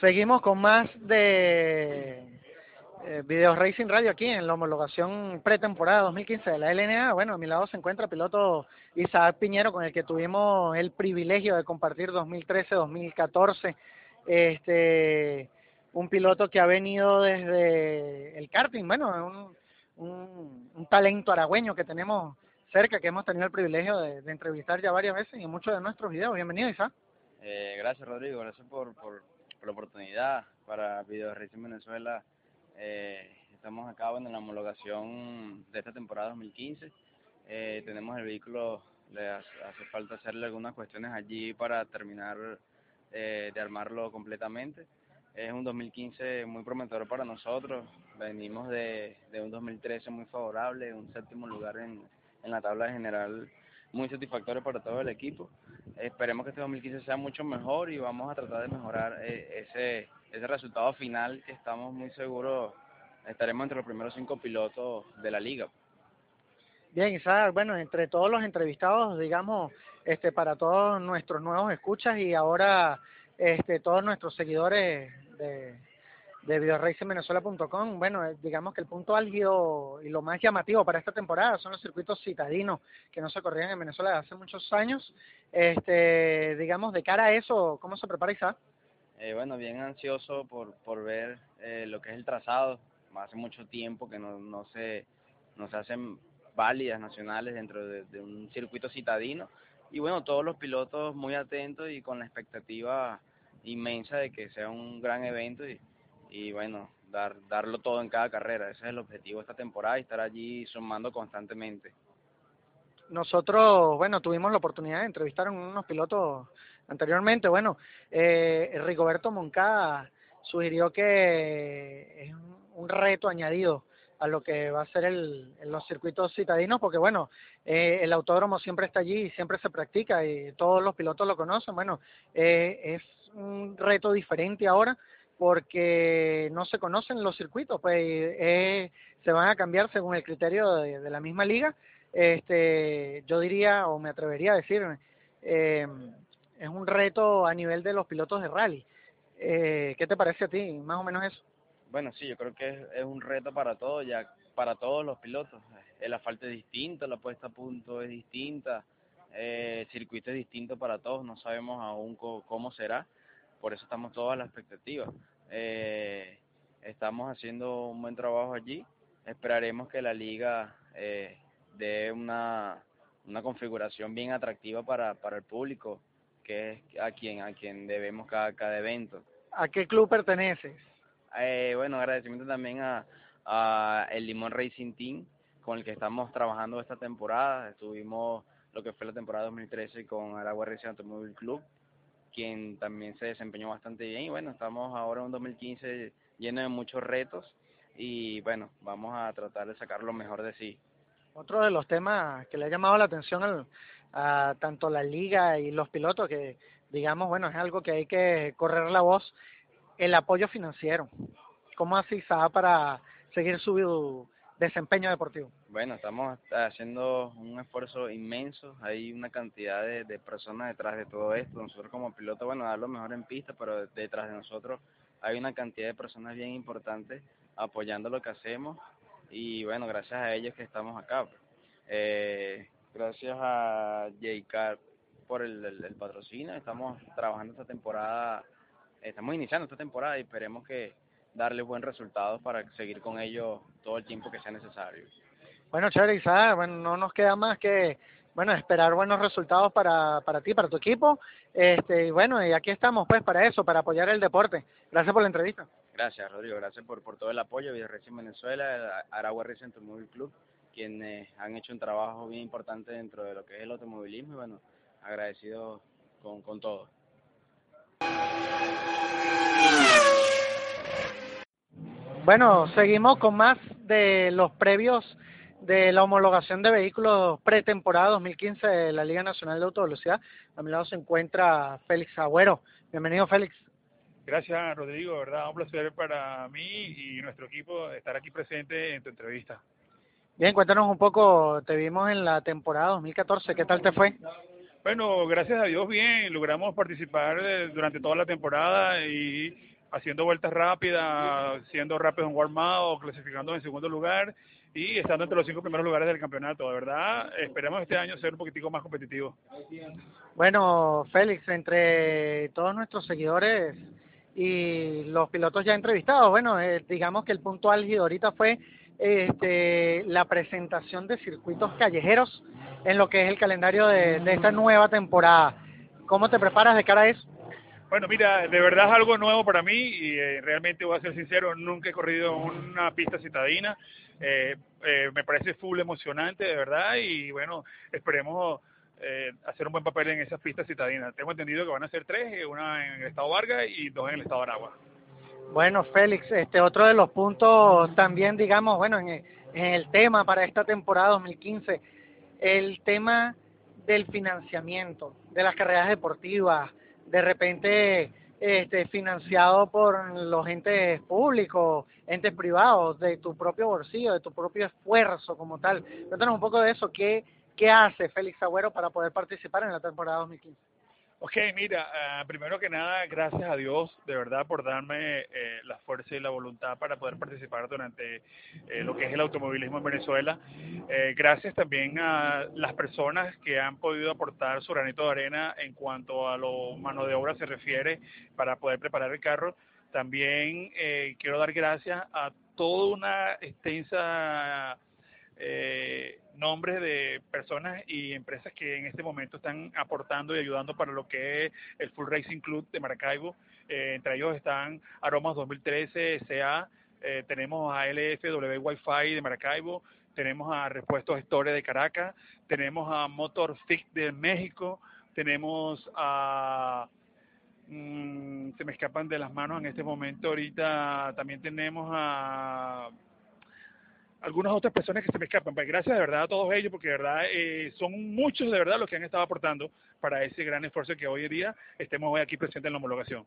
Seguimos con más de eh, Video Racing Radio aquí en la homologación pretemporada 2015 de la LNA. Bueno, a mi lado se encuentra el piloto Isaac Piñero, con el que tuvimos el privilegio de compartir 2013-2014. Este, un piloto que ha venido desde el karting, bueno, un, un, talento aragüeño que tenemos cerca, que hemos tenido el privilegio de, entrevistar ya varias veces en muchos de nuestros videos. Bienvenido, Isaac. Eh, gracias, Rodrigo. Gracias por, por, por, la oportunidad para Video Racing Venezuela. Eh, estamos acá en la homologación de esta temporada 2015. Eh, tenemos el vehículo, le hace, hace, falta hacerle algunas cuestiones allí para terminar eh, de armarlo completamente. Es un 2015 muy prometedor para nosotros. Venimos de, de un 2013 muy favorable, un séptimo lugar en, en la tabla general muy satisfactorio para todo el equipo. Esperemos que este 2015 sea mucho mejor y vamos a tratar de mejorar eh, ese, ese resultado final que estamos muy seguros estaremos entre los primeros cinco pilotos de la liga. Bien, Isaac, bueno, entre todos los entrevistados, digamos, este, para todos nuestros nuevos escuchas y ahora este, todos nuestros seguidores de, de videoracevenezuela.com, bueno, eh, digamos que el punto álgido y lo más llamativo para esta temporada son los circuitos citadinos que no se corrían en Venezuela desde hace muchos años. Este, digamos, de cara a eso, ¿cómo se prepara Isaac? Eh, bueno, bien ansioso por, por ver eh, lo que es el trazado. Hace mucho tiempo que no, no, se, no se hacen válidas nacionales dentro de, de un circuito citadino. Y bueno, todos los pilotos muy atentos y con la expectativa inmensa de que sea un gran evento y, y bueno, dar, darlo todo en cada carrera. Ese es el objetivo de esta temporada y estar allí sumando constantemente. Nosotros, bueno, tuvimos la oportunidad de entrevistar a unos pilotos anteriormente. Bueno, eh, Rigoberto Moncada sugirió que es un, reto añadido a lo que va a ser el, los circuitos citadinos, porque bueno, eh, el autódromo siempre está allí y siempre se practica y todos los pilotos lo conocen. Bueno, eh, es un reto diferente ahora porque no se conocen los circuitos, pues eh, se van a cambiar según el criterio de, la misma liga. Este, yo diría, o me atrevería a decir, eh, es un reto a nivel de los pilotos de rally. Eh, ¿Qué te parece a ti, más o menos eso? Bueno, sí, yo creo que es, es un reto para todos, ya para todos los pilotos. El asfalto es distinto, la puesta a punto es distinta, eh, el circuito es distinto para todos, no sabemos aún cómo será por eso estamos todos a la expectativa. Eh, estamos haciendo un buen trabajo allí, esperaremos que la liga eh, dé una, una configuración bien atractiva para, para el público, que es a quien, a quien debemos cada, cada evento. ¿A qué club perteneces? Eh, bueno, agradecimiento también a, a el Limón Racing Team, con el que estamos trabajando esta temporada. Estuvimos lo que fue la temporada 2013 con Aragua Racing Automóvil Club, quien también se desempeñó bastante bien. Y bueno, estamos ahora en un 2015 lleno de muchos retos y bueno, vamos a tratar de sacar lo mejor de sí. Otro de los temas que le ha llamado la atención al, a tanto la liga y los pilotos, que digamos, bueno, es algo que hay que correr la voz, el apoyo financiero. ¿Cómo así está para seguir su desempeño deportivo? Bueno, estamos haciendo un esfuerzo inmenso, hay una cantidad de, personas detrás de todo esto, nosotros como pilotos, bueno, dar lo mejor en pista, pero detrás de nosotros hay una cantidad de personas bien importantes apoyando lo que hacemos y bueno, gracias a ellos que estamos acá. Eh, gracias a J-Car por el, patrocinio, estamos trabajando esta temporada, estamos iniciando esta temporada y esperemos que darle buen resultado para seguir con ellos todo el tiempo que sea necesario. Bueno, chévere, Isaac, bueno, no nos queda más que bueno, esperar buenos resultados para, para ti, para tu equipo. Este, y bueno, y aquí estamos pues para eso, para apoyar el deporte. Gracias por la entrevista. Gracias, Rodrigo, gracias por, por todo el apoyo. Racing Venezuela, Aragua Racing Automóvil Club, quienes han hecho un trabajo bien importante dentro de lo que es el automovilismo y bueno, agradecido con, con todo. Bueno, seguimos con más de los previos de la homologación de vehículos pretemporada 2015 de la Liga Nacional de Autovelocidad. A mi lado se encuentra Félix Agüero. Bienvenido, Félix. Gracias, Rodrigo. verdad, un placer para mí y nuestro equipo estar aquí presente en tu entrevista. Bien, cuéntanos un poco. Te vimos en la temporada 2014. ¿Qué tal te fue? Bueno, gracias a Dios, bien. Logramos participar durante toda la temporada y haciendo vueltas rápidas, siendo rápido en warm-up, clasificando en segundo lugar y estando entre los cinco primeros lugares del campeonato. De verdad, esperemos este año ser un poquitico más competitivo. Bueno, Félix, entre todos nuestros seguidores y los pilotos ya entrevistados, bueno, eh, digamos que el punto álgido ahorita fue este, la presentación de circuitos callejeros en lo que es el calendario de, de esta nueva temporada. ¿Cómo te preparas de cara a eso? Bueno, mira, de verdad es algo nuevo para mí y eh, realmente voy a ser sincero, nunca he corrido una pista citadina. Eh, eh, me parece full emocionante, de verdad, y bueno, esperemos eh, hacer un buen papel en esas pistas citadinas. Tengo entendido que van a ser tres, una en el estado Vargas y dos en el estado Aragua. Bueno, Félix, este otro de los puntos también, digamos, bueno, en, en el tema para esta temporada 2015, el tema del financiamiento de las carreras deportivas, de repente este, financiado por los entes públicos, entes privados, de tu propio bolsillo, de tu propio esfuerzo como tal. Cuéntanos un poco de eso. ¿Qué, qué hace Félix Agüero para poder participar en la temporada 2015? Ok, mira, uh, primero que nada, gracias a Dios, de verdad, por darme eh, la fuerza y la voluntad para poder participar durante eh, lo que es el automovilismo en Venezuela. Eh, gracias también a las personas que han podido aportar su granito de arena en cuanto a lo mano de obra se refiere para poder preparar el carro. También quiero dar gracias a toda una extensa eh, nombres de personas y empresas que en este momento están aportando y ayudando para lo que es el Full Racing Club de Maracaibo. Eh, entre ellos están Aromas 2013 SA, eh, tenemos a LFW Wi-Fi de Maracaibo, tenemos a Repuestos Store de Caracas, tenemos a Motor Fix de México, tenemos a mm, se me escapan de las manos en este momento ahorita también tenemos a algunas otras personas que se me escapan. Pues gracias de verdad a todos ellos, porque de verdad eh, son muchos de verdad los que han estado aportando para ese gran esfuerzo que hoy en día estemos hoy aquí presentes en la homologación.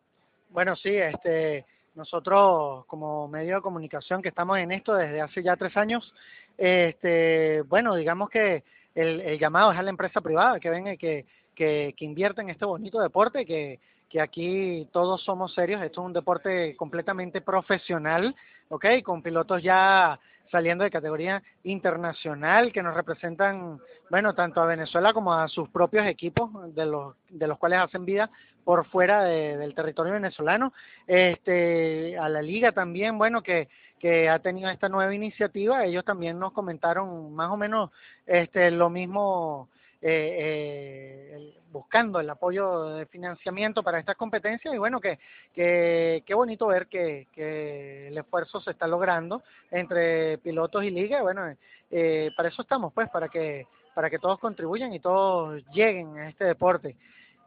Bueno, sí, este, nosotros como medio de comunicación que estamos en esto desde hace ya tres años, este, bueno, digamos que el, el llamado es a la empresa privada que venga que, que, que invierta en este bonito deporte, que, que aquí todos somos serios, esto es un deporte completamente profesional, ¿ok? Con pilotos ya saliendo de categoría internacional que nos representan, bueno, tanto a Venezuela como a sus propios equipos de los de los cuales hacen vida por fuera de, del territorio venezolano, este, a la liga también, bueno, que que ha tenido esta nueva iniciativa, ellos también nos comentaron más o menos este lo mismo eh, eh, buscando el apoyo de financiamiento para estas competencias y bueno, que, que qué bonito ver que, que el esfuerzo se está logrando entre pilotos y liga, bueno, eh, para eso estamos pues, para que, para que todos contribuyan y todos lleguen a este deporte.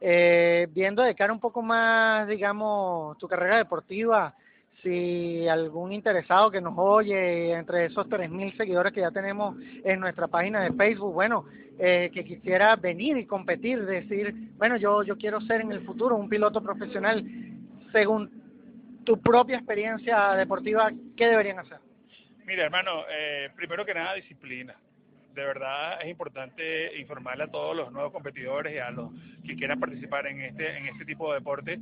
Eh, viendo de cara un poco más, digamos, tu carrera deportiva, si algún interesado que nos oye entre esos 3.000 seguidores que ya tenemos en nuestra página de Facebook, bueno, eh, que quisiera venir y competir, decir, bueno, yo, yo quiero ser en el futuro un piloto profesional, según tu propia experiencia deportiva, ¿qué deberían hacer? Mira, hermano, eh, primero que nada, disciplina de verdad es importante informarle a todos los nuevos competidores y a los que quieran participar en este en este tipo de deporte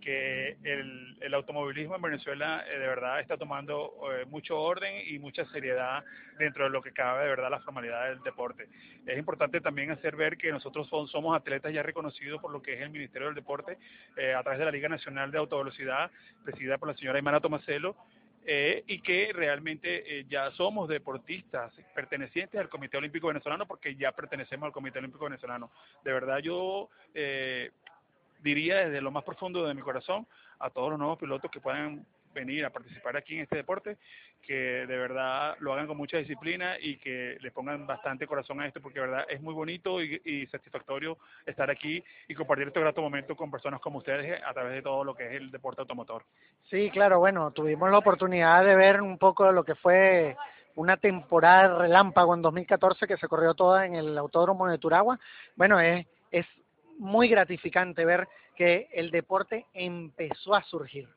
que el, el automovilismo en Venezuela eh, de verdad está tomando eh, mucho orden y mucha seriedad dentro de lo que cabe de verdad la formalidad del deporte. Es importante también hacer ver que nosotros somos atletas ya reconocidos por lo que es el Ministerio del Deporte eh, a través de la Liga Nacional de Autovelocidad, presidida por la señora Imana Tomacelo, eh, y que realmente eh, ya somos deportistas pertenecientes al Comité Olímpico Venezolano porque ya pertenecemos al Comité Olímpico Venezolano. De verdad yo eh, diría desde lo más profundo de mi corazón a todos los nuevos pilotos que puedan venir a participar aquí en este deporte, que de verdad lo hagan con mucha disciplina y que le pongan bastante corazón a esto, porque de verdad es muy bonito y, satisfactorio estar aquí y compartir este grato momento con personas como ustedes a través de todo lo que es el deporte automotor. Sí, claro, bueno, tuvimos la oportunidad de ver un poco lo que fue una temporada relámpago en 2014 que se corrió toda en el Autódromo de Turagua. Bueno, es, es muy gratificante ver que el deporte empezó a surgir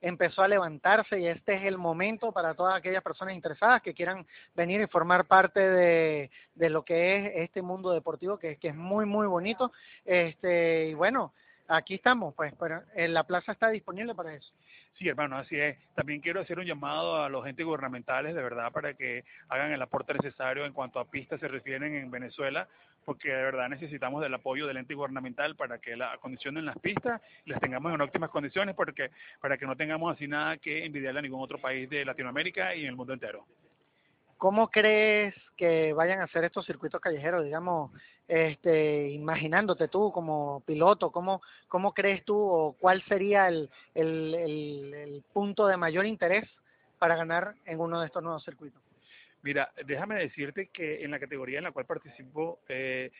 empezó a levantarse y este es el momento para todas aquellas personas interesadas que quieran venir y formar parte de, de lo que es este mundo deportivo que, que es muy muy bonito este y bueno aquí estamos, pues, pero en la plaza está disponible para eso. Sí, hermano, así es. También quiero hacer un llamado a los entes gubernamentales, de verdad, para que hagan el aporte necesario en cuanto a pistas se refieren en Venezuela, porque de verdad necesitamos del apoyo del ente gubernamental para que la acondicionen las pistas las tengamos en óptimas condiciones, porque para que no tengamos así nada que envidiarle a ningún otro país de Latinoamérica y en el mundo entero. ¿Cómo crees que vayan a hacer estos circuitos callejeros, digamos, este, imaginándote tú como piloto, cómo, cómo crees tú o cuál sería el, el, el, punto de mayor interés para ganar en uno de estos nuevos circuitos? Mira, déjame decirte que en la categoría en la cual participo eh,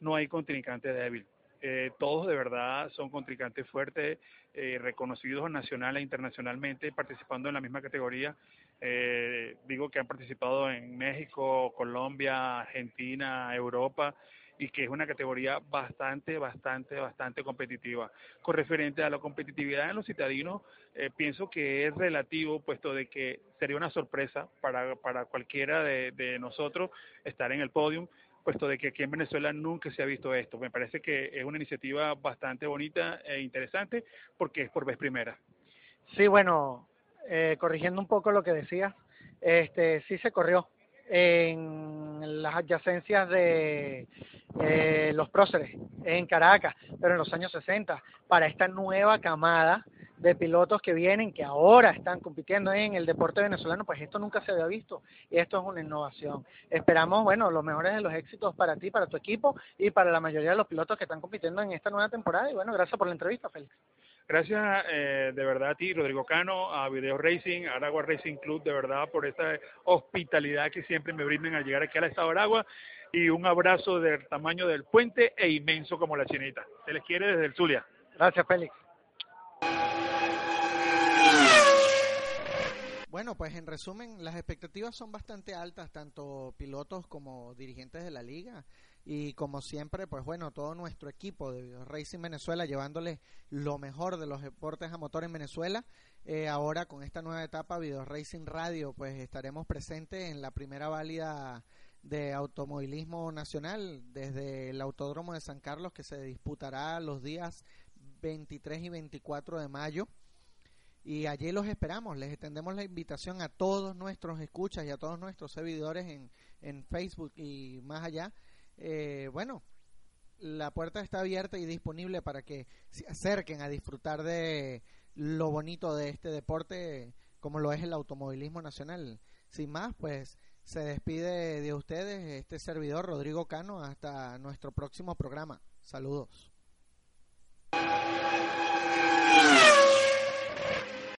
no hay contrincante débil. Eh, todos de verdad son contrincantes fuertes, eh, reconocidos nacional e internacionalmente, participando en la misma categoría. Eh, digo que han participado en México, Colombia, Argentina, Europa y que es una categoría bastante, bastante, bastante competitiva. Con referente a la competitividad en los citadinos, eh, pienso que es relativo, puesto de que sería una sorpresa para, para cualquiera de, de nosotros estar en el podium puesto de que aquí en Venezuela nunca se ha visto esto. Me parece que es una iniciativa bastante bonita e interesante porque es por vez primera. Sí, bueno, eh, corrigiendo un poco lo que decía, este sí se corrió en las adyacencias de eh, los próceres en Caracas, pero en los años 60, para esta nueva camada de pilotos que vienen, que ahora están compitiendo en el deporte venezolano, pues esto nunca se había visto y esto es una innovación. Esperamos, bueno, los mejores de los éxitos para ti, para tu equipo y para la mayoría de los pilotos que están compitiendo en esta nueva temporada. Y bueno, gracias por la entrevista, Félix. Gracias eh, de verdad a ti, Rodrigo Cano, a Video Racing, a Aragua Racing Club, de verdad por esta hospitalidad que siempre me brindan al llegar aquí al estado de Aragua y un abrazo del tamaño del puente e inmenso como la chinita. Se les quiere desde el Zulia. Gracias, Félix. Bueno, pues en resumen, las expectativas son bastante altas, tanto pilotos como dirigentes de la liga. Y como siempre, pues bueno, todo nuestro equipo de Racing Venezuela llevándoles lo mejor de los deportes a motor en Venezuela. Eh, ahora con esta nueva etapa, Video Racing Radio, pues estaremos presentes en la primera válida de automovilismo nacional desde el Autódromo de San Carlos que se disputará los días 23 y 24 de mayo y allí los esperamos. Les extendemos la invitación a todos nuestros escuchas y a todos nuestros seguidores en, en Facebook y más allá. Eh, bueno, la puerta está abierta y disponible para que se acerquen a disfrutar de lo bonito de este deporte como lo es el automovilismo nacional. Sin más, pues se despide de ustedes este servidor Rodrigo Cano hasta nuestro próximo programa. Saludos.